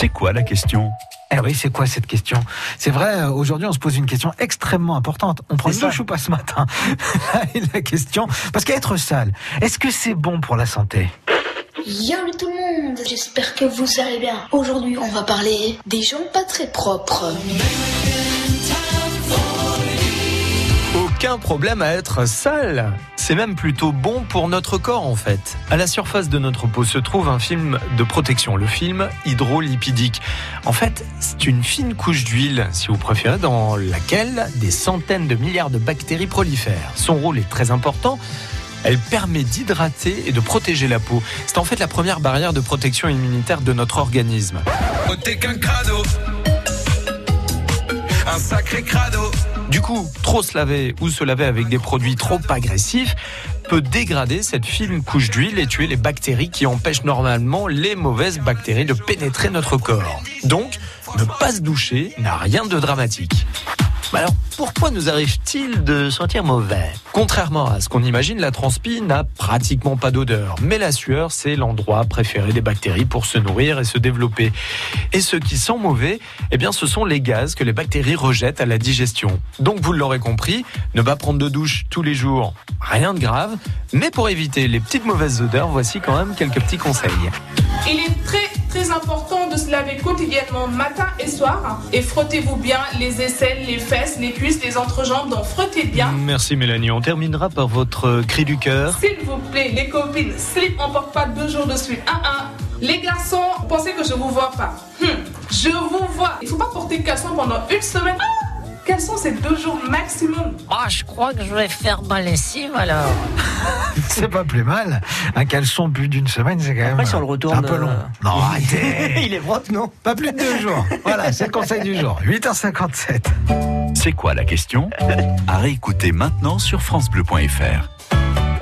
C'est quoi la question? Eh oui, c'est quoi cette question? C'est vrai, euh, aujourd'hui on se pose une question extrêmement importante. On prend une douche ou pas ce matin La question, parce qu'être sale, est-ce que c'est bon pour la santé? Yo tout le monde, j'espère que vous allez bien. Aujourd'hui on va parler des gens pas très propres. Aucun problème à être sale. C'est même plutôt bon pour notre corps en fait. À la surface de notre peau se trouve un film de protection, le film hydrolipidique. En fait, c'est une fine couche d'huile, si vous préférez, dans laquelle des centaines de milliards de bactéries prolifèrent. Son rôle est très important. Elle permet d'hydrater et de protéger la peau. C'est en fait la première barrière de protection immunitaire de notre organisme. Un sacré crado. Du coup, trop se laver ou se laver avec des produits trop agressifs peut dégrader cette fine couche d'huile et tuer les bactéries qui empêchent normalement les mauvaises bactéries de pénétrer notre corps. Donc, ne pas se doucher n'a rien de dramatique. Mais alors, pourquoi nous arrive-t-il de sentir mauvais? Contrairement à ce qu'on imagine, la transpi n'a pratiquement pas d'odeur. Mais la sueur, c'est l'endroit préféré des bactéries pour se nourrir et se développer. Et ce qui sent mauvais, eh bien, ce sont les gaz que les bactéries rejettent à la digestion. Donc, vous l'aurez compris, ne pas prendre de douche tous les jours, rien de grave. Mais pour éviter les petites mauvaises odeurs, voici quand même quelques petits conseils. Il est très très important de se laver quotidiennement matin et soir et frottez-vous bien les aisselles, les fesses, les cuisses, les entrejambes, donc frottez bien. Merci Mélanie, on terminera par votre cri du cœur. S'il vous plaît, les copines, slip on porte pas deux jours de suite. Un, un. Les garçons, pensez que je vous vois pas. Hum, je vous vois. Il faut pas porter caleçon pendant une semaine. Ah quels sont ces deux jours maximum Ah, je crois que je vais faire ma lessive alors. C'est pas plus mal. Un caleçon plus d'une semaine, c'est quand même Après, si on le retourne, un peu long. euh, Non, arrêtez Il est propre, non Pas plus de deux jours. Voilà, c'est le conseil du jour. 8h57. C'est quoi la question? À réécouter maintenant sur FranceBleu.fr.